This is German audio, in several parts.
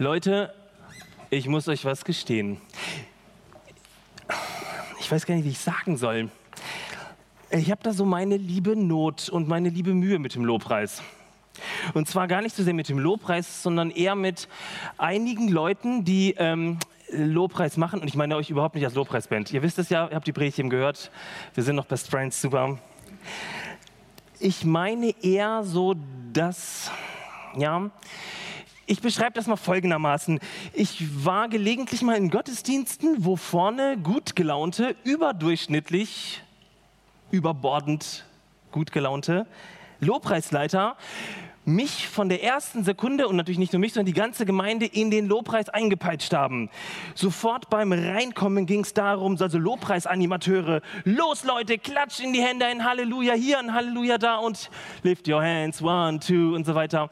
Leute, ich muss euch was gestehen. Ich weiß gar nicht, wie ich sagen soll. Ich habe da so meine liebe Not und meine liebe Mühe mit dem Lobpreis. Und zwar gar nicht so sehr mit dem Lobpreis, sondern eher mit einigen Leuten, die ähm, Lobpreis machen. Und ich meine euch überhaupt nicht als Lobpreisband. Ihr wisst es ja, ihr habt die Predigt eben gehört. Wir sind noch Best Friends, super. Ich meine eher so, dass, ja, ich beschreibe das mal folgendermaßen. Ich war gelegentlich mal in Gottesdiensten, wo vorne gut gelaunte, überdurchschnittlich, überbordend gut gelaunte Lobpreisleiter mich von der ersten Sekunde und natürlich nicht nur mich, sondern die ganze Gemeinde in den Lobpreis eingepeitscht haben. Sofort beim Reinkommen ging es darum, also Lobpreisanimateure, los Leute, klatscht in die Hände, ein Halleluja hier, ein Halleluja da und lift your hands, one, two und so weiter.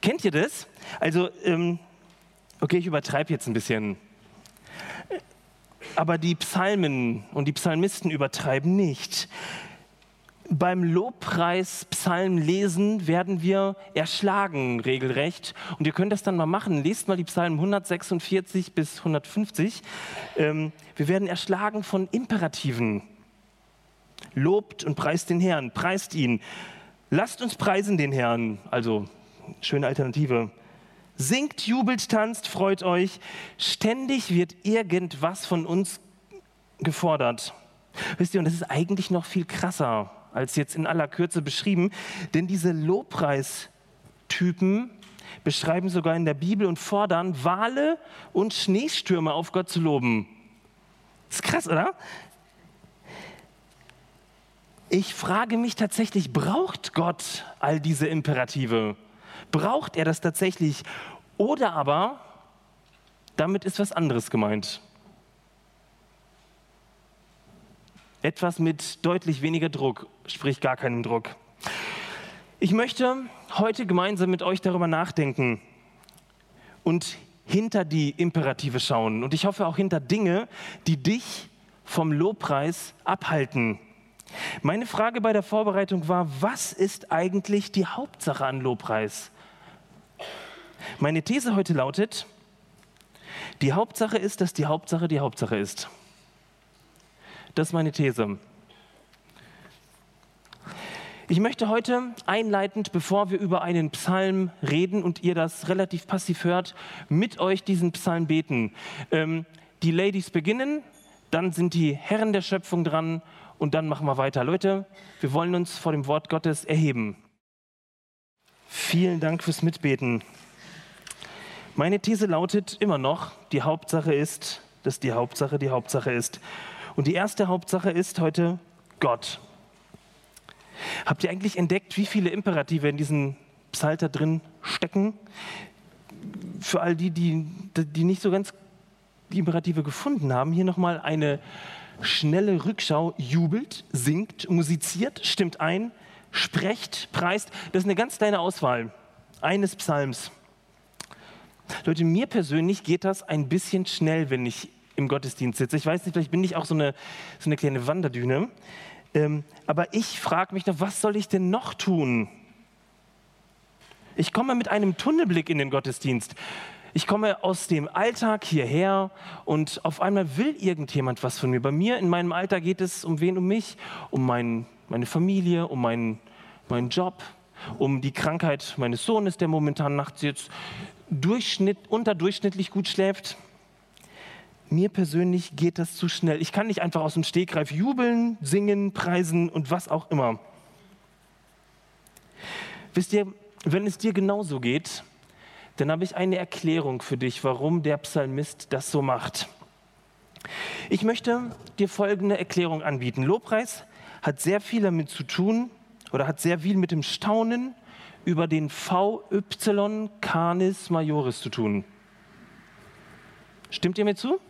Kennt ihr das? Also, ähm, okay, ich übertreibe jetzt ein bisschen. Aber die Psalmen und die Psalmisten übertreiben nicht. Beim Lobpreis Psalm lesen werden wir erschlagen regelrecht. Und ihr könnt das dann mal machen. Lest mal die Psalmen 146 bis 150. Ähm, wir werden erschlagen von Imperativen. Lobt und preist den Herrn, preist ihn. Lasst uns preisen den Herrn. Also schöne Alternative. Singt, jubelt, tanzt, freut euch. Ständig wird irgendwas von uns gefordert. Wisst ihr, und das ist eigentlich noch viel krasser als jetzt in aller Kürze beschrieben, denn diese Lobpreistypen beschreiben sogar in der Bibel und fordern, Wale und Schneestürme auf Gott zu loben. Ist krass, oder? Ich frage mich tatsächlich, braucht Gott all diese Imperative? Braucht er das tatsächlich? Oder aber, damit ist was anderes gemeint. Etwas mit deutlich weniger Druck, sprich gar keinem Druck. Ich möchte heute gemeinsam mit euch darüber nachdenken und hinter die Imperative schauen. Und ich hoffe auch hinter Dinge, die dich vom Lobpreis abhalten. Meine Frage bei der Vorbereitung war, was ist eigentlich die Hauptsache an Lobpreis? Meine These heute lautet, die Hauptsache ist, dass die Hauptsache die Hauptsache ist. Das ist meine These. Ich möchte heute einleitend, bevor wir über einen Psalm reden und ihr das relativ passiv hört, mit euch diesen Psalm beten. Ähm, die Ladies beginnen, dann sind die Herren der Schöpfung dran und dann machen wir weiter. Leute, wir wollen uns vor dem Wort Gottes erheben. Vielen Dank fürs Mitbeten. Meine These lautet immer noch, die Hauptsache ist, dass die Hauptsache die Hauptsache ist. Und die erste Hauptsache ist heute Gott. Habt ihr eigentlich entdeckt, wie viele Imperative in diesem Psalter drin stecken? Für all die, die, die nicht so ganz die Imperative gefunden haben, hier nochmal eine schnelle Rückschau. Jubelt, singt, musiziert, stimmt ein, sprecht, preist. Das ist eine ganz kleine Auswahl eines Psalms. Leute, mir persönlich geht das ein bisschen schnell, wenn ich im Gottesdienst sitze. Ich weiß nicht, vielleicht bin ich auch so eine, so eine kleine Wanderdüne. Ähm, aber ich frage mich noch, was soll ich denn noch tun? Ich komme mit einem Tunnelblick in den Gottesdienst. Ich komme aus dem Alltag hierher und auf einmal will irgendjemand was von mir. Bei mir in meinem Alter geht es um wen? Um mich, um mein, meine Familie, um meinen, meinen Job, um die Krankheit meines Sohnes, der momentan nachts jetzt Durchschnitt, unterdurchschnittlich gut schläft. Mir persönlich geht das zu schnell. Ich kann nicht einfach aus dem Stegreif jubeln, singen, preisen und was auch immer. Wisst ihr, wenn es dir genauso geht, dann habe ich eine Erklärung für dich, warum der Psalmist das so macht. Ich möchte dir folgende Erklärung anbieten. Lobpreis hat sehr viel damit zu tun oder hat sehr viel mit dem Staunen über den VY Canis Majoris zu tun. Stimmt ihr mir zu?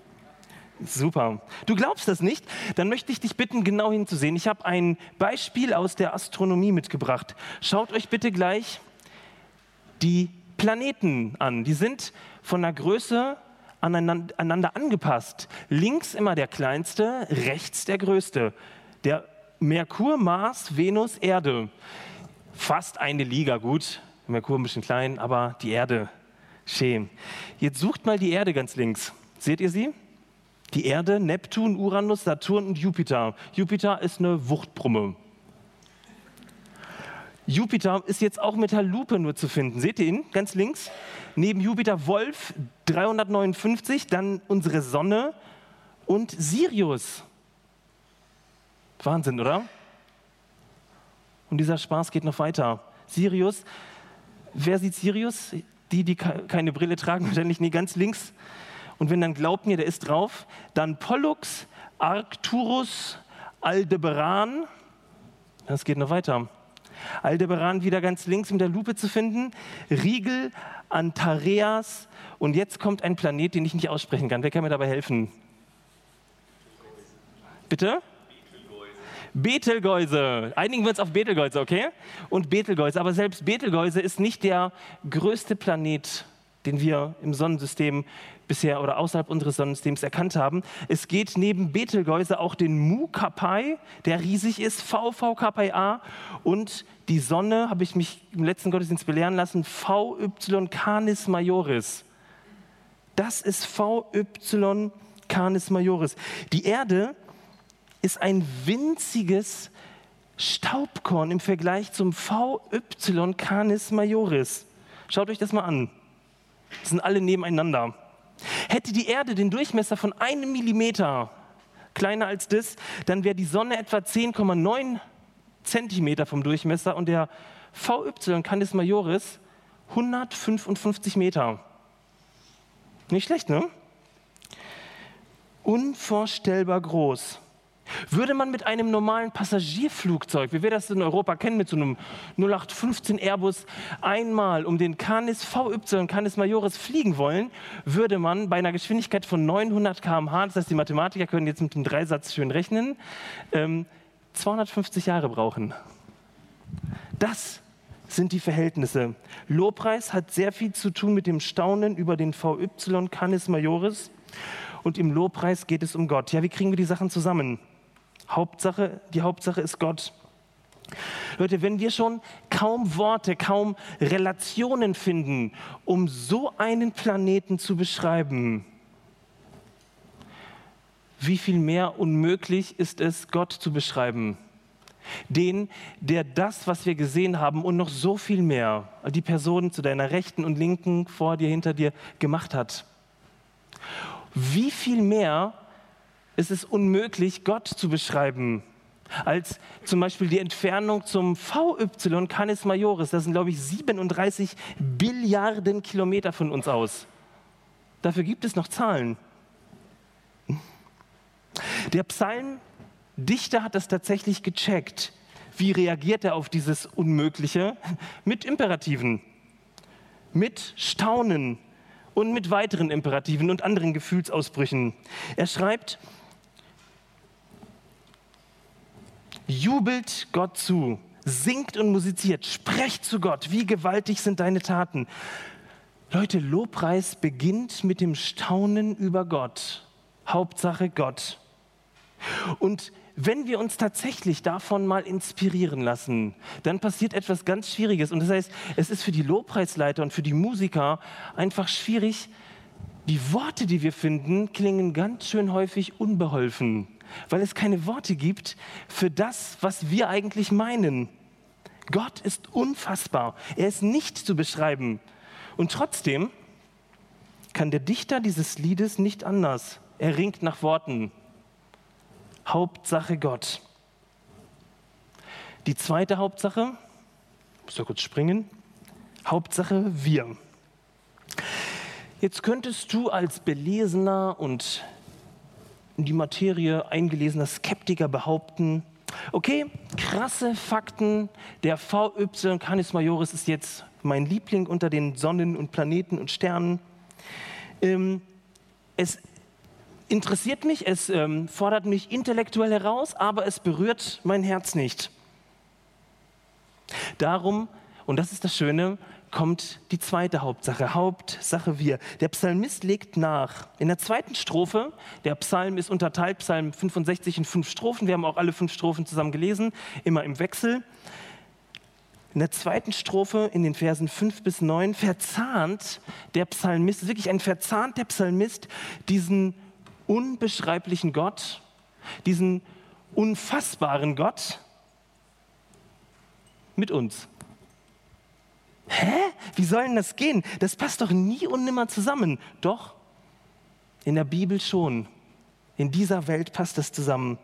Super. Du glaubst das nicht? Dann möchte ich dich bitten, genau hinzusehen. Ich habe ein Beispiel aus der Astronomie mitgebracht. Schaut euch bitte gleich die Planeten an. Die sind von der Größe aneinander angepasst. Links immer der kleinste, rechts der größte. Der Merkur, Mars, Venus, Erde fast eine Liga gut. Merkur ein bisschen klein, aber die Erde, schön. Jetzt sucht mal die Erde ganz links. Seht ihr sie? Die Erde, Neptun, Uranus, Saturn und Jupiter. Jupiter ist eine Wuchtbrumme. Jupiter ist jetzt auch mit der Lupe nur zu finden. Seht ihr ihn ganz links? Neben Jupiter Wolf 359, dann unsere Sonne und Sirius. Wahnsinn, oder? Und dieser Spaß geht noch weiter. Sirius, wer sieht Sirius? Die, die keine Brille tragen, wahrscheinlich nie ganz links. Und wenn dann glaubt mir, der ist drauf, dann Pollux, Arcturus, Aldebaran. Das geht noch weiter. Aldebaran wieder ganz links mit der Lupe zu finden. Riegel, Antareas. Und jetzt kommt ein Planet, den ich nicht aussprechen kann. Wer kann mir dabei helfen? Bitte? Betelgeuse. Einigen wir uns auf Betelgeuse, okay? Und Betelgeuse. Aber selbst Betelgeuse ist nicht der größte Planet, den wir im Sonnensystem bisher oder außerhalb unseres Sonnensystems erkannt haben. Es geht neben Betelgeuse auch den Mu Kappai, der riesig ist, VV Kappai A und die Sonne, habe ich mich im letzten Gottesdienst belehren lassen, VY Canis Majoris. Das ist VY Canis Majoris. Die Erde ist ein winziges Staubkorn im Vergleich zum VY Canis Majoris. Schaut euch das mal an. Das sind alle nebeneinander. Hätte die Erde den Durchmesser von einem Millimeter kleiner als das, dann wäre die Sonne etwa 10,9 Zentimeter vom Durchmesser und der VY Canis Majoris 155 Meter. Nicht schlecht, ne? Unvorstellbar groß. Würde man mit einem normalen Passagierflugzeug, wie wir das in Europa kennen, mit so einem 0815 Airbus einmal um den Canis VY, Canis Majoris fliegen wollen, würde man bei einer Geschwindigkeit von 900 km/h, das heißt, die Mathematiker können jetzt mit dem Dreisatz schön rechnen, ähm, 250 Jahre brauchen. Das sind die Verhältnisse. Lobpreis hat sehr viel zu tun mit dem Staunen über den VY Canis Majoris und im Lobpreis geht es um Gott. Ja, wie kriegen wir die Sachen zusammen? Hauptsache, die Hauptsache ist Gott. Leute, wenn wir schon kaum Worte, kaum Relationen finden, um so einen Planeten zu beschreiben, wie viel mehr unmöglich ist es, Gott zu beschreiben? Den, der das, was wir gesehen haben und noch so viel mehr, die Person zu deiner Rechten und linken, vor dir, hinter dir gemacht hat. Wie viel mehr ist es unmöglich, Gott zu beschreiben. Als zum Beispiel die Entfernung zum VY Canis Majoris, das sind, glaube ich, 37 Billiarden Kilometer von uns aus. Dafür gibt es noch Zahlen. Der Psalmdichter hat das tatsächlich gecheckt. Wie reagiert er auf dieses Unmögliche? Mit Imperativen, mit Staunen und mit weiteren Imperativen und anderen Gefühlsausbrüchen. Er schreibt, Jubelt Gott zu, singt und musiziert, sprecht zu Gott, wie gewaltig sind deine Taten. Leute, Lobpreis beginnt mit dem Staunen über Gott. Hauptsache Gott. Und wenn wir uns tatsächlich davon mal inspirieren lassen, dann passiert etwas ganz Schwieriges. Und das heißt, es ist für die Lobpreisleiter und für die Musiker einfach schwierig. Die Worte, die wir finden, klingen ganz schön häufig unbeholfen weil es keine Worte gibt für das, was wir eigentlich meinen. Gott ist unfassbar. Er ist nicht zu beschreiben. Und trotzdem kann der Dichter dieses Liedes nicht anders. Er ringt nach Worten. Hauptsache Gott. Die zweite Hauptsache, muss da kurz springen, Hauptsache wir. Jetzt könntest du als belesener und in die Materie eingelesener Skeptiker behaupten, okay, krasse Fakten, der VY Canis Majoris ist jetzt mein Liebling unter den Sonnen und Planeten und Sternen. Ähm, es interessiert mich, es ähm, fordert mich intellektuell heraus, aber es berührt mein Herz nicht. Darum, und das ist das Schöne, kommt die zweite Hauptsache, Hauptsache wir. Der Psalmist legt nach. In der zweiten Strophe, der Psalm ist unterteilt, Psalm 65 in fünf Strophen, wir haben auch alle fünf Strophen zusammen gelesen, immer im Wechsel, in der zweiten Strophe in den Versen 5 bis 9 verzahnt der Psalmist, wirklich ein verzahnt der Psalmist, diesen unbeschreiblichen Gott, diesen unfassbaren Gott mit uns. Hä? Wie soll denn das gehen? Das passt doch nie und nimmer zusammen. Doch, in der Bibel schon. In dieser Welt passt das zusammen.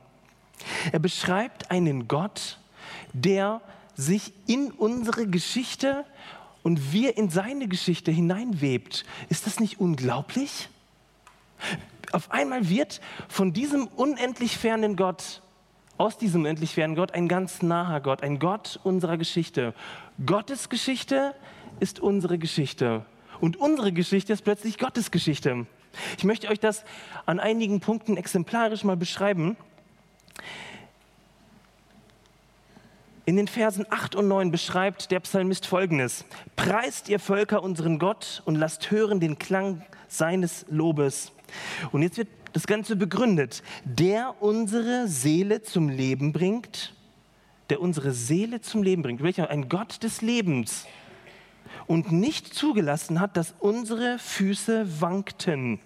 Er beschreibt einen Gott, der sich in unsere Geschichte und wir in seine Geschichte hineinwebt. Ist das nicht unglaublich? Auf einmal wird von diesem unendlich fernen Gott, aus diesem unendlich fernen Gott, ein ganz naher Gott, ein Gott unserer Geschichte. Gottes Geschichte ist unsere Geschichte. Und unsere Geschichte ist plötzlich Gottes Geschichte. Ich möchte euch das an einigen Punkten exemplarisch mal beschreiben. In den Versen 8 und 9 beschreibt der Psalmist folgendes: Preist ihr Völker unseren Gott und lasst hören den Klang seines Lobes. Und jetzt wird das Ganze begründet. Der unsere Seele zum Leben bringt, der unsere Seele zum Leben bringt. Welcher? Ein Gott des Lebens. Und nicht zugelassen hat, dass unsere Füße wankten.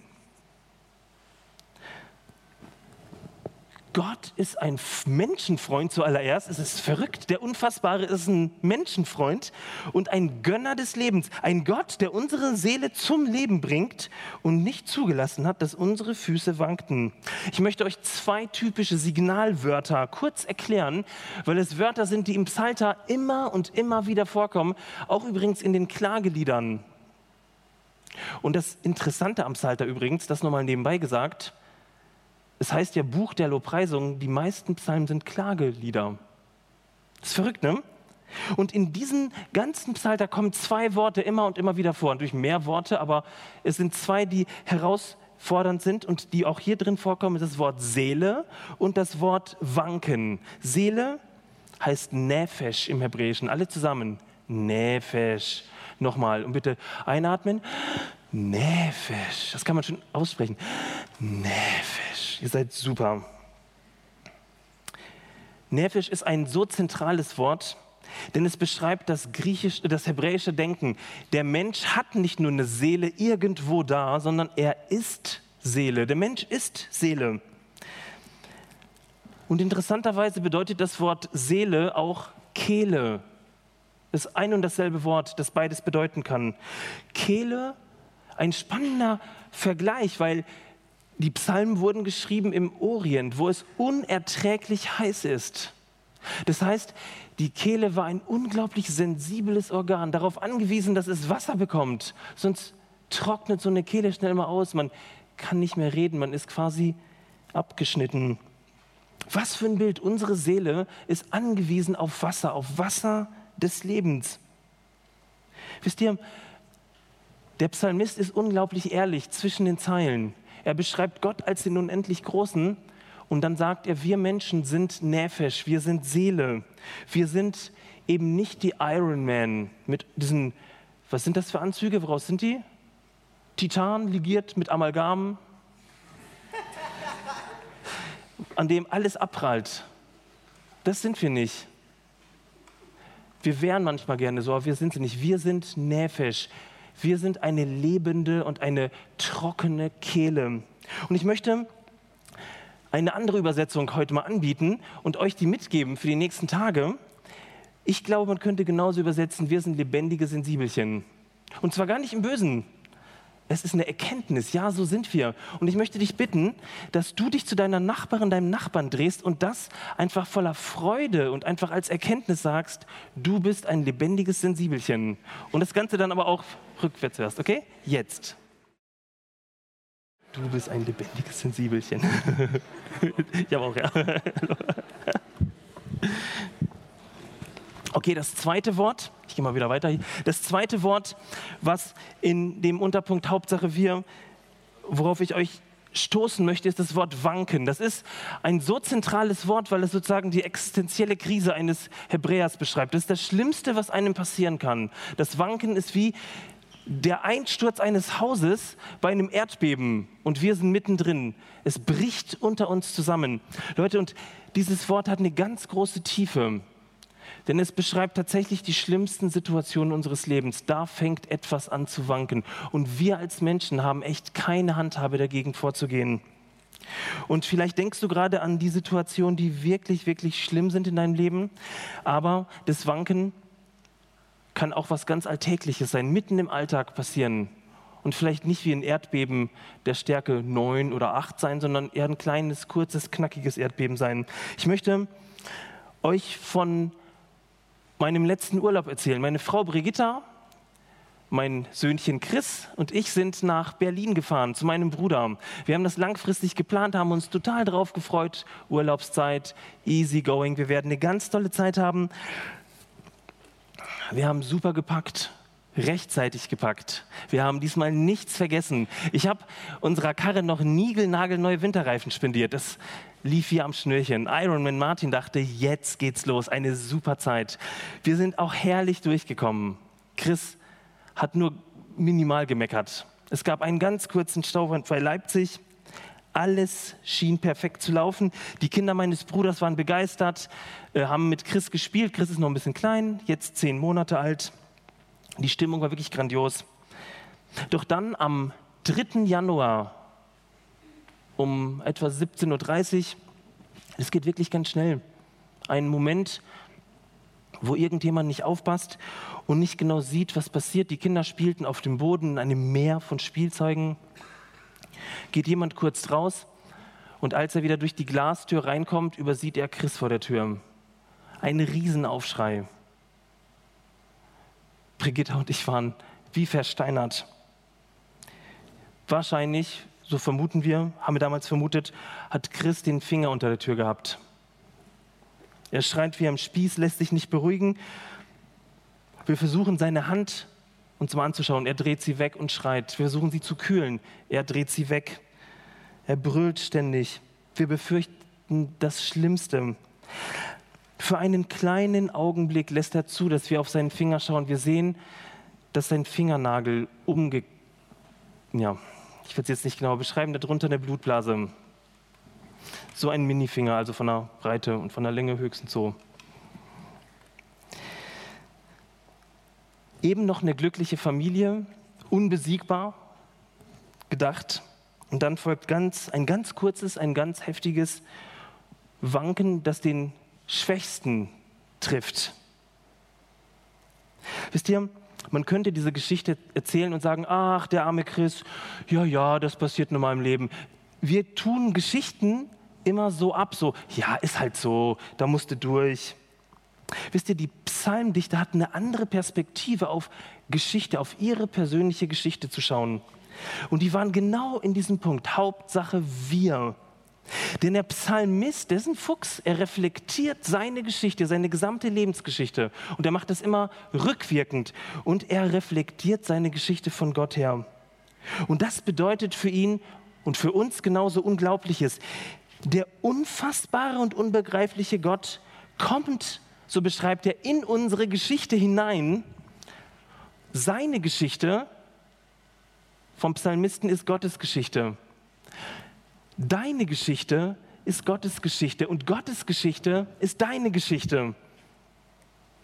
Gott ist ein Menschenfreund zuallererst. Es ist verrückt. Der Unfassbare ist ein Menschenfreund und ein Gönner des Lebens. Ein Gott, der unsere Seele zum Leben bringt und nicht zugelassen hat, dass unsere Füße wankten. Ich möchte euch zwei typische Signalwörter kurz erklären, weil es Wörter sind, die im Psalter immer und immer wieder vorkommen. Auch übrigens in den Klageliedern. Und das Interessante am Psalter übrigens, das nochmal nebenbei gesagt, es heißt ja Buch der Lobpreisung, die meisten Psalmen sind Klagelieder. Das ist verrückt, ne? Und in diesen ganzen Psalter kommen zwei Worte immer und immer wieder vor. Natürlich mehr Worte, aber es sind zwei, die herausfordernd sind und die auch hier drin vorkommen, das Wort Seele und das Wort Wanken. Seele heißt Nefesh im Hebräischen, alle zusammen. Nefesh. Nochmal und bitte einatmen. Nefesh. Das kann man schon aussprechen. Nefesh. Ihr seid super. Nefesh ist ein so zentrales Wort, denn es beschreibt das, griechisch, das hebräische Denken. Der Mensch hat nicht nur eine Seele irgendwo da, sondern er ist Seele. Der Mensch ist Seele. Und interessanterweise bedeutet das Wort Seele auch Kehle. Das ist ein und dasselbe Wort, das beides bedeuten kann. Kehle ein spannender Vergleich, weil die Psalmen wurden geschrieben im Orient, wo es unerträglich heiß ist. Das heißt, die Kehle war ein unglaublich sensibles Organ, darauf angewiesen, dass es Wasser bekommt. Sonst trocknet so eine Kehle schnell mal aus. Man kann nicht mehr reden, man ist quasi abgeschnitten. Was für ein Bild. Unsere Seele ist angewiesen auf Wasser, auf Wasser des Lebens. Wisst ihr, der Psalmist ist unglaublich ehrlich zwischen den Zeilen. Er beschreibt Gott als den unendlich Großen und dann sagt er, wir Menschen sind Nefesh, wir sind Seele. Wir sind eben nicht die Iron Man mit diesen, was sind das für Anzüge, woraus sind die? Titan ligiert mit Amalgam, an dem alles abprallt. Das sind wir nicht. Wir wären manchmal gerne so, aber wir sind sie nicht. Wir sind Nefesh. Wir sind eine lebende und eine trockene Kehle. Und ich möchte eine andere Übersetzung heute mal anbieten und euch die mitgeben für die nächsten Tage. Ich glaube, man könnte genauso übersetzen, wir sind lebendige Sensibelchen. Und zwar gar nicht im Bösen, es ist eine Erkenntnis, ja, so sind wir. Und ich möchte dich bitten, dass du dich zu deiner Nachbarin, deinem Nachbarn drehst und das einfach voller Freude und einfach als Erkenntnis sagst, du bist ein lebendiges Sensibelchen. Und das Ganze dann aber auch rückwärts hörst, okay? Jetzt. Du bist ein lebendiges Sensibelchen. ich habe auch, ja. Okay, das zweite Wort, ich gehe mal wieder weiter. Das zweite Wort, was in dem Unterpunkt Hauptsache wir, worauf ich euch stoßen möchte, ist das Wort wanken. Das ist ein so zentrales Wort, weil es sozusagen die existenzielle Krise eines Hebräers beschreibt. Das ist das Schlimmste, was einem passieren kann. Das Wanken ist wie der Einsturz eines Hauses bei einem Erdbeben und wir sind mittendrin. Es bricht unter uns zusammen. Leute, und dieses Wort hat eine ganz große Tiefe. Denn es beschreibt tatsächlich die schlimmsten Situationen unseres Lebens. Da fängt etwas an zu wanken. Und wir als Menschen haben echt keine Handhabe dagegen vorzugehen. Und vielleicht denkst du gerade an die Situationen, die wirklich, wirklich schlimm sind in deinem Leben. Aber das Wanken kann auch was ganz Alltägliches sein, mitten im Alltag passieren. Und vielleicht nicht wie ein Erdbeben der Stärke 9 oder 8 sein, sondern eher ein kleines, kurzes, knackiges Erdbeben sein. Ich möchte euch von meinem letzten Urlaub erzählen. Meine Frau Brigitta, mein Söhnchen Chris und ich sind nach Berlin gefahren zu meinem Bruder. Wir haben das langfristig geplant, haben uns total drauf gefreut. Urlaubszeit, easy going. Wir werden eine ganz tolle Zeit haben. Wir haben super gepackt, rechtzeitig gepackt. Wir haben diesmal nichts vergessen. Ich habe unserer Karre noch niegelnagelneue Winterreifen spendiert. Das lief wie am Schnürchen. Ironman Martin dachte, jetzt geht's los, eine super Zeit. Wir sind auch herrlich durchgekommen. Chris hat nur minimal gemeckert. Es gab einen ganz kurzen Stau bei Leipzig. Alles schien perfekt zu laufen. Die Kinder meines Bruders waren begeistert, äh, haben mit Chris gespielt. Chris ist noch ein bisschen klein, jetzt zehn Monate alt. Die Stimmung war wirklich grandios. Doch dann am 3. Januar um etwa 17.30 Uhr. Es geht wirklich ganz schnell. Ein Moment, wo irgendjemand nicht aufpasst und nicht genau sieht, was passiert. Die Kinder spielten auf dem Boden in einem Meer von Spielzeugen. Geht jemand kurz raus und als er wieder durch die Glastür reinkommt, übersieht er Chris vor der Tür. Ein Riesenaufschrei. Brigitta und ich waren wie versteinert. Wahrscheinlich so vermuten wir, haben wir damals vermutet, hat Chris den Finger unter der Tür gehabt. Er schreit wie am Spieß, lässt sich nicht beruhigen. Wir versuchen seine Hand uns mal anzuschauen. Er dreht sie weg und schreit. Wir versuchen sie zu kühlen. Er dreht sie weg. Er brüllt ständig. Wir befürchten das Schlimmste. Für einen kleinen Augenblick lässt er zu, dass wir auf seinen Finger schauen. Wir sehen, dass sein Fingernagel umge ja, ich will es jetzt nicht genau beschreiben, darunter eine Blutblase. So ein Minifinger, also von der Breite und von der Länge höchstens so. Eben noch eine glückliche Familie, unbesiegbar gedacht. Und dann folgt ganz, ein ganz kurzes, ein ganz heftiges Wanken, das den Schwächsten trifft. Wisst ihr, man könnte diese Geschichte erzählen und sagen, ach, der arme Chris, ja, ja, das passiert nur mal im Leben. Wir tun Geschichten immer so ab, so, ja, ist halt so, da musste durch. Wisst ihr, die Psalmdichter hatten eine andere Perspektive auf Geschichte, auf ihre persönliche Geschichte zu schauen. Und die waren genau in diesem Punkt, Hauptsache wir. Denn der Psalmist, der ist ein Fuchs, er reflektiert seine Geschichte, seine gesamte Lebensgeschichte. Und er macht das immer rückwirkend. Und er reflektiert seine Geschichte von Gott her. Und das bedeutet für ihn und für uns genauso Unglaubliches. Der unfassbare und unbegreifliche Gott kommt, so beschreibt er, in unsere Geschichte hinein. Seine Geschichte vom Psalmisten ist Gottes Geschichte. Deine Geschichte ist Gottes Geschichte und Gottes Geschichte ist deine Geschichte.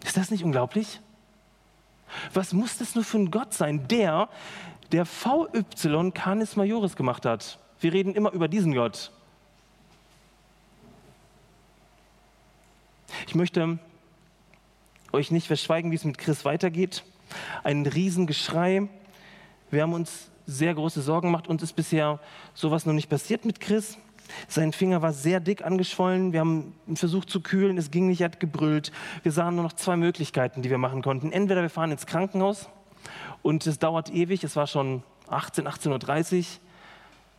Ist das nicht unglaublich? Was muss das nur für ein Gott sein, der, der VY Canis Majoris gemacht hat? Wir reden immer über diesen Gott. Ich möchte euch nicht verschweigen, wie es mit Chris weitergeht. Ein Riesengeschrei. Wir haben uns sehr große Sorgen macht. Uns ist bisher sowas noch nicht passiert mit Chris. Sein Finger war sehr dick angeschwollen. Wir haben versucht zu kühlen, es ging nicht, er hat gebrüllt. Wir sahen nur noch zwei Möglichkeiten, die wir machen konnten. Entweder wir fahren ins Krankenhaus und es dauert ewig, es war schon 18, 18.30 Uhr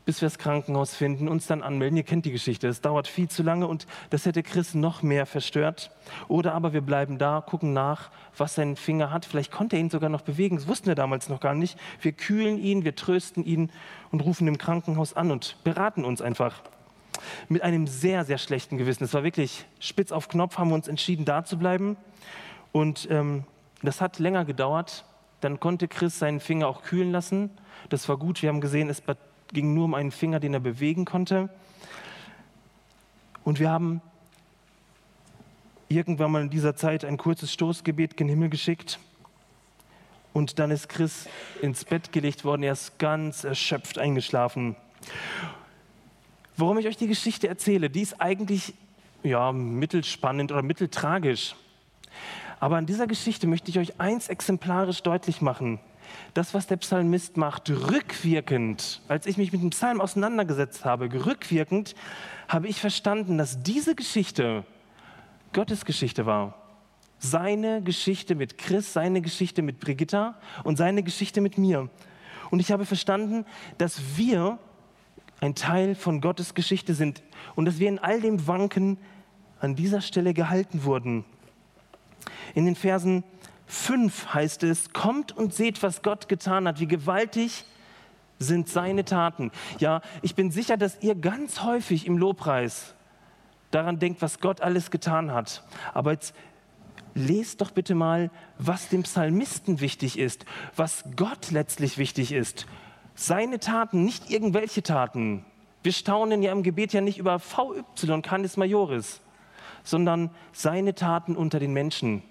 bis wir das Krankenhaus finden, uns dann anmelden. Ihr kennt die Geschichte. Es dauert viel zu lange und das hätte Chris noch mehr verstört. Oder aber wir bleiben da, gucken nach, was sein Finger hat. Vielleicht konnte er ihn sogar noch bewegen. Das wussten wir damals noch gar nicht. Wir kühlen ihn, wir trösten ihn und rufen im Krankenhaus an und beraten uns einfach. Mit einem sehr, sehr schlechten Gewissen. Es war wirklich spitz auf Knopf, haben wir uns entschieden, da zu bleiben. Und ähm, das hat länger gedauert. Dann konnte Chris seinen Finger auch kühlen lassen. Das war gut. Wir haben gesehen, es ging nur um einen Finger, den er bewegen konnte. Und wir haben irgendwann mal in dieser Zeit ein kurzes Stoßgebet gen Himmel geschickt. Und dann ist Chris ins Bett gelegt worden. Er ist ganz erschöpft eingeschlafen. Warum ich euch die Geschichte erzähle, die ist eigentlich ja, mittelspannend oder mitteltragisch. Aber an dieser Geschichte möchte ich euch eins exemplarisch deutlich machen. Das, was der Psalmist macht, rückwirkend, als ich mich mit dem Psalm auseinandergesetzt habe, rückwirkend habe ich verstanden, dass diese Geschichte Gottes Geschichte war. Seine Geschichte mit Chris, seine Geschichte mit Brigitta und seine Geschichte mit mir. Und ich habe verstanden, dass wir ein Teil von Gottes Geschichte sind und dass wir in all dem Wanken an dieser Stelle gehalten wurden. In den Versen 5 heißt es, kommt und seht, was Gott getan hat, wie gewaltig sind seine Taten. Ja, ich bin sicher, dass ihr ganz häufig im Lobpreis daran denkt, was Gott alles getan hat. Aber jetzt lest doch bitte mal, was dem Psalmisten wichtig ist, was Gott letztlich wichtig ist. Seine Taten, nicht irgendwelche Taten. Wir staunen ja im Gebet ja nicht über VY, Canis Majoris, sondern seine Taten unter den Menschen.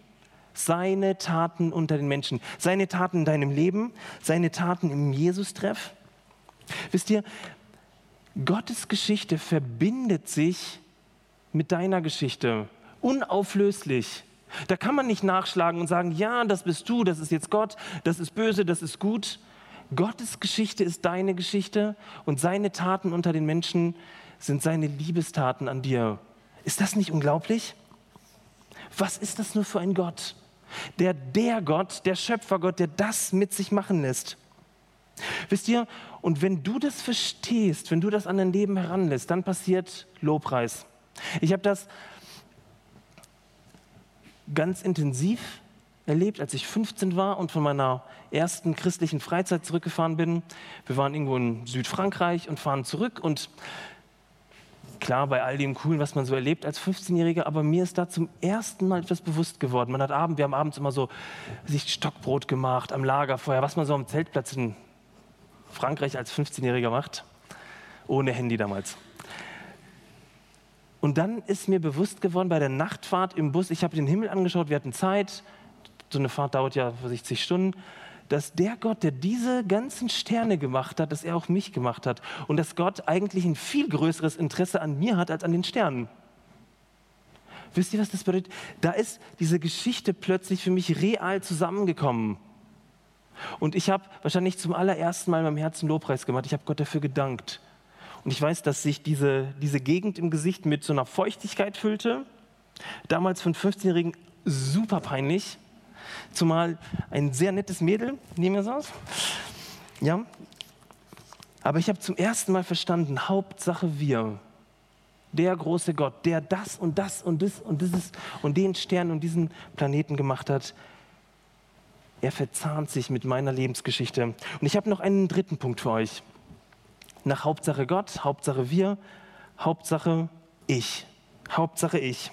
Seine Taten unter den Menschen. Seine Taten in deinem Leben, seine Taten im Jesus-Treff. Wisst ihr, Gottes Geschichte verbindet sich mit deiner Geschichte unauflöslich. Da kann man nicht nachschlagen und sagen, ja, das bist du, das ist jetzt Gott, das ist böse, das ist gut, Gottes Geschichte ist deine Geschichte und seine Taten unter den Menschen sind seine Liebestaten an dir. Ist das nicht unglaublich? Was ist das nur für ein Gott? Der, der Gott, der Schöpfergott, der das mit sich machen lässt. Wisst ihr, und wenn du das verstehst, wenn du das an dein Leben heranlässt, dann passiert Lobpreis. Ich habe das ganz intensiv erlebt, als ich 15 war und von meiner ersten christlichen Freizeit zurückgefahren bin. Wir waren irgendwo in Südfrankreich und fahren zurück und klar, bei all dem Coolen, was man so erlebt als 15-Jähriger, aber mir ist da zum ersten Mal etwas bewusst geworden. Man hat abend, wir haben abends immer so sich Stockbrot gemacht am Lagerfeuer, was man so am Zeltplatz in Frankreich als 15-Jähriger macht, ohne Handy damals. Und dann ist mir bewusst geworden bei der Nachtfahrt im Bus, ich habe den Himmel angeschaut, wir hatten Zeit, so eine Fahrt dauert ja 60 Stunden, dass der Gott, der diese ganzen Sterne gemacht hat, dass er auch mich gemacht hat und dass Gott eigentlich ein viel größeres Interesse an mir hat als an den Sternen. Wisst ihr, was das bedeutet? Da ist diese Geschichte plötzlich für mich real zusammengekommen. Und ich habe wahrscheinlich zum allerersten Mal in meinem Herzen Lobpreis gemacht. Ich habe Gott dafür gedankt. Und ich weiß, dass sich diese, diese Gegend im Gesicht mit so einer Feuchtigkeit füllte. Damals von 15-Jährigen super peinlich. Zumal ein sehr nettes Mädel neben mir saß. Ja. Aber ich habe zum ersten Mal verstanden, Hauptsache wir. Der große Gott, der das und das und das und dieses und den Stern und diesen Planeten gemacht hat, er verzahnt sich mit meiner Lebensgeschichte. Und ich habe noch einen dritten Punkt für euch. Nach Hauptsache Gott, Hauptsache wir, Hauptsache ich. Hauptsache ich.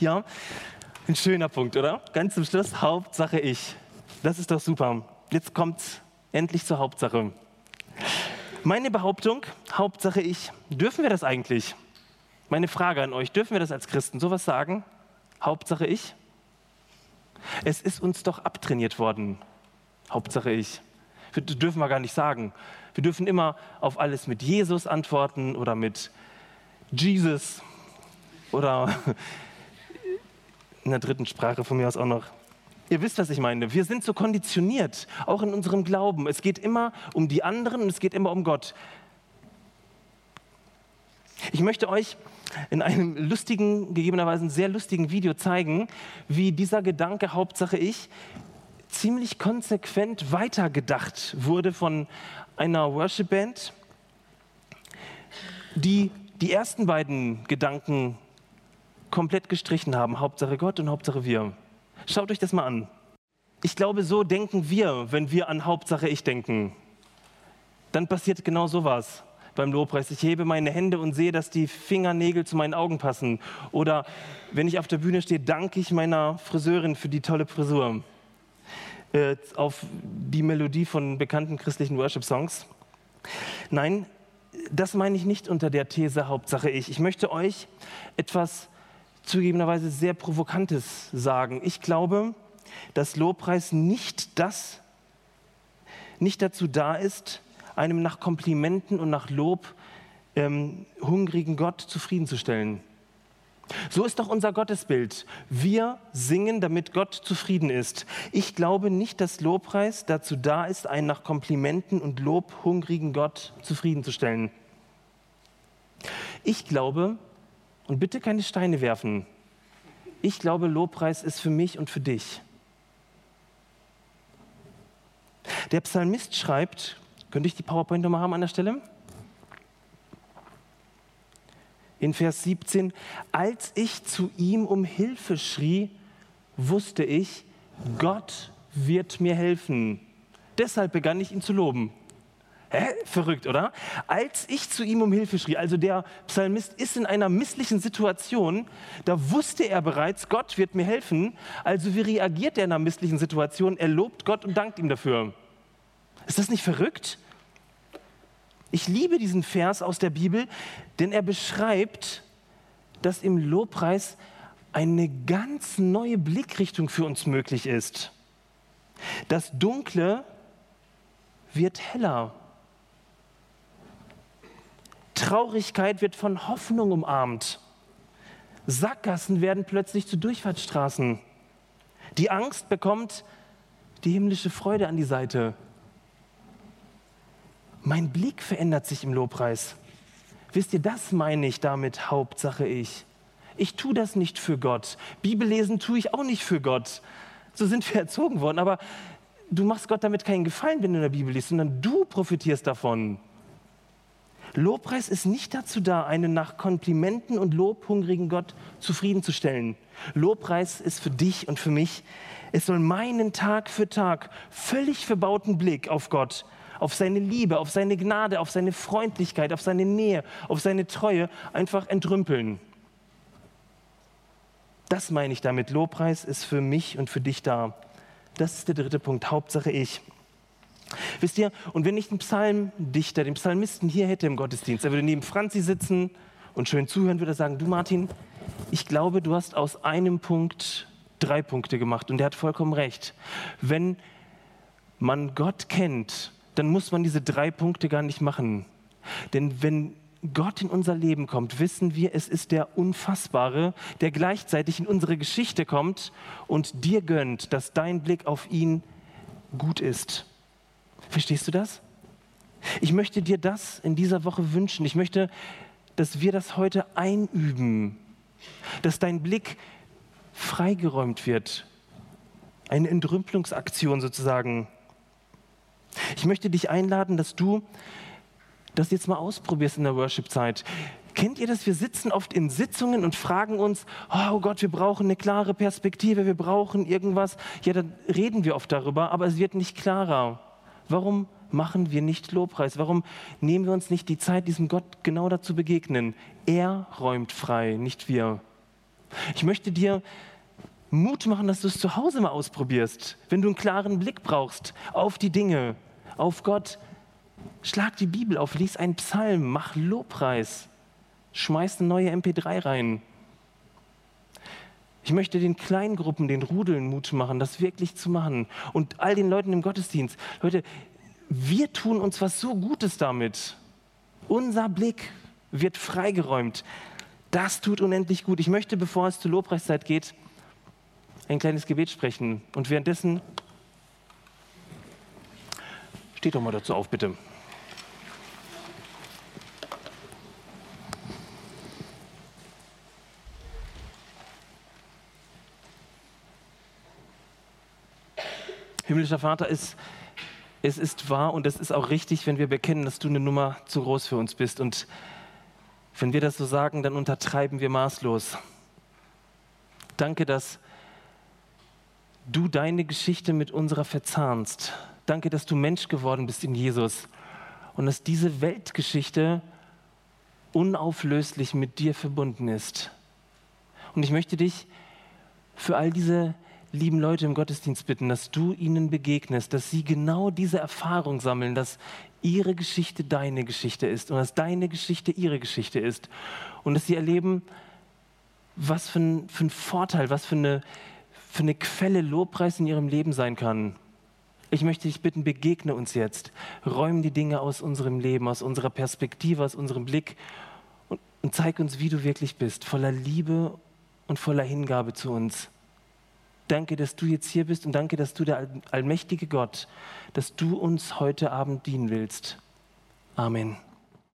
Ja, ein schöner Punkt, oder? Ganz zum Schluss, Hauptsache ich. Das ist doch super. Jetzt kommt endlich zur Hauptsache. Meine Behauptung, Hauptsache ich, dürfen wir das eigentlich? Meine Frage an euch, dürfen wir das als Christen sowas sagen? Hauptsache ich? Es ist uns doch abtrainiert worden. Hauptsache ich. Das dürfen wir gar nicht sagen. Wir dürfen immer auf alles mit Jesus antworten oder mit Jesus oder in der dritten Sprache von mir aus auch noch. Ihr wisst, was ich meine. Wir sind so konditioniert, auch in unserem Glauben. Es geht immer um die anderen und es geht immer um Gott. Ich möchte euch in einem lustigen, gegebenerweise sehr lustigen Video zeigen, wie dieser Gedanke, Hauptsache ich, ziemlich konsequent weitergedacht wurde von einer Worship-Band, die die ersten beiden Gedanken komplett gestrichen haben. Hauptsache Gott und Hauptsache wir. Schaut euch das mal an. Ich glaube, so denken wir, wenn wir an Hauptsache ich denken. Dann passiert genau sowas beim Lobpreis. Ich hebe meine Hände und sehe, dass die Fingernägel zu meinen Augen passen. Oder wenn ich auf der Bühne stehe, danke ich meiner Friseurin für die tolle Frisur. Äh, auf die Melodie von bekannten christlichen Worship-Songs. Nein, das meine ich nicht unter der These Hauptsache ich. Ich möchte euch etwas zugegebenerweise sehr Provokantes sagen. Ich glaube, dass Lobpreis nicht das, nicht dazu da ist, einem nach Komplimenten und nach Lob ähm, hungrigen Gott zufriedenzustellen. So ist doch unser Gottesbild. Wir singen, damit Gott zufrieden ist. Ich glaube nicht, dass Lobpreis dazu da ist, einen nach Komplimenten und Lob hungrigen Gott zufriedenzustellen. Ich glaube, und bitte keine Steine werfen, ich glaube, Lobpreis ist für mich und für dich. Der Psalmist schreibt, könnte ich die PowerPoint nochmal haben an der Stelle? in Vers 17, als ich zu ihm um Hilfe schrie, wusste ich, Gott wird mir helfen. Deshalb begann ich ihn zu loben. Hä? Verrückt, oder? Als ich zu ihm um Hilfe schrie, also der Psalmist ist in einer misslichen Situation, da wusste er bereits, Gott wird mir helfen. Also wie reagiert er in einer misslichen Situation? Er lobt Gott und dankt ihm dafür. Ist das nicht verrückt? Ich liebe diesen Vers aus der Bibel, denn er beschreibt, dass im Lobpreis eine ganz neue Blickrichtung für uns möglich ist. Das Dunkle wird heller. Traurigkeit wird von Hoffnung umarmt. Sackgassen werden plötzlich zu Durchfahrtsstraßen. Die Angst bekommt die himmlische Freude an die Seite. Mein Blick verändert sich im Lobpreis. Wisst ihr, das meine ich damit, Hauptsache ich. Ich tue das nicht für Gott. Bibellesen tue ich auch nicht für Gott. So sind wir erzogen worden. Aber du machst Gott damit keinen Gefallen, wenn du in der Bibel liest, sondern du profitierst davon. Lobpreis ist nicht dazu da, einen nach Komplimenten und Lob hungrigen Gott zufriedenzustellen. Lobpreis ist für dich und für mich. Es soll meinen Tag für Tag völlig verbauten Blick auf Gott auf seine Liebe, auf seine Gnade, auf seine Freundlichkeit, auf seine Nähe, auf seine Treue einfach entrümpeln. Das meine ich damit. Lobpreis ist für mich und für dich da. Das ist der dritte Punkt. Hauptsache ich. Wisst ihr, und wenn ich den Psalmdichter, den Psalmisten hier hätte im Gottesdienst, er würde neben Franzi sitzen und schön zuhören, würde er sagen, du Martin, ich glaube, du hast aus einem Punkt drei Punkte gemacht und er hat vollkommen recht. Wenn man Gott kennt dann muss man diese drei Punkte gar nicht machen. Denn wenn Gott in unser Leben kommt, wissen wir, es ist der Unfassbare, der gleichzeitig in unsere Geschichte kommt und dir gönnt, dass dein Blick auf ihn gut ist. Verstehst du das? Ich möchte dir das in dieser Woche wünschen. Ich möchte, dass wir das heute einüben, dass dein Blick freigeräumt wird. Eine Entrümpelungsaktion sozusagen. Ich möchte dich einladen, dass du das jetzt mal ausprobierst in der Worship-Zeit. Kennt ihr das? Wir sitzen oft in Sitzungen und fragen uns, oh Gott, wir brauchen eine klare Perspektive, wir brauchen irgendwas. Ja, dann reden wir oft darüber, aber es wird nicht klarer. Warum machen wir nicht Lobpreis? Warum nehmen wir uns nicht die Zeit, diesem Gott genau dazu begegnen? Er räumt frei, nicht wir. Ich möchte dir Mut machen, dass du es zu Hause mal ausprobierst. Wenn du einen klaren Blick brauchst auf die Dinge, auf Gott, schlag die Bibel auf, lies einen Psalm, mach Lobpreis, schmeiß eine neue MP3 rein. Ich möchte den Kleingruppen, den Rudeln Mut machen, das wirklich zu machen. Und all den Leuten im Gottesdienst. Leute, wir tun uns was so Gutes damit. Unser Blick wird freigeräumt. Das tut unendlich gut. Ich möchte, bevor es zur Lobpreiszeit geht, ein kleines Gebet sprechen. Und währenddessen steht doch mal dazu auf, bitte. Himmlischer Vater, es, es ist wahr und es ist auch richtig, wenn wir bekennen, dass du eine Nummer zu groß für uns bist. Und wenn wir das so sagen, dann untertreiben wir maßlos. Danke, dass du deine Geschichte mit unserer verzahnst. Danke, dass du Mensch geworden bist in Jesus und dass diese Weltgeschichte unauflöslich mit dir verbunden ist. Und ich möchte dich für all diese lieben Leute im Gottesdienst bitten, dass du ihnen begegnest, dass sie genau diese Erfahrung sammeln, dass ihre Geschichte deine Geschichte ist und dass deine Geschichte ihre Geschichte ist und dass sie erleben, was für ein, für ein Vorteil, was für eine, für eine Quelle Lobpreis in ihrem Leben sein kann. Ich möchte dich bitten, begegne uns jetzt. Räum die Dinge aus unserem Leben, aus unserer Perspektive, aus unserem Blick und, und zeig uns, wie du wirklich bist, voller Liebe und voller Hingabe zu uns. Danke, dass du jetzt hier bist und danke, dass du der allmächtige Gott, dass du uns heute Abend dienen willst. Amen.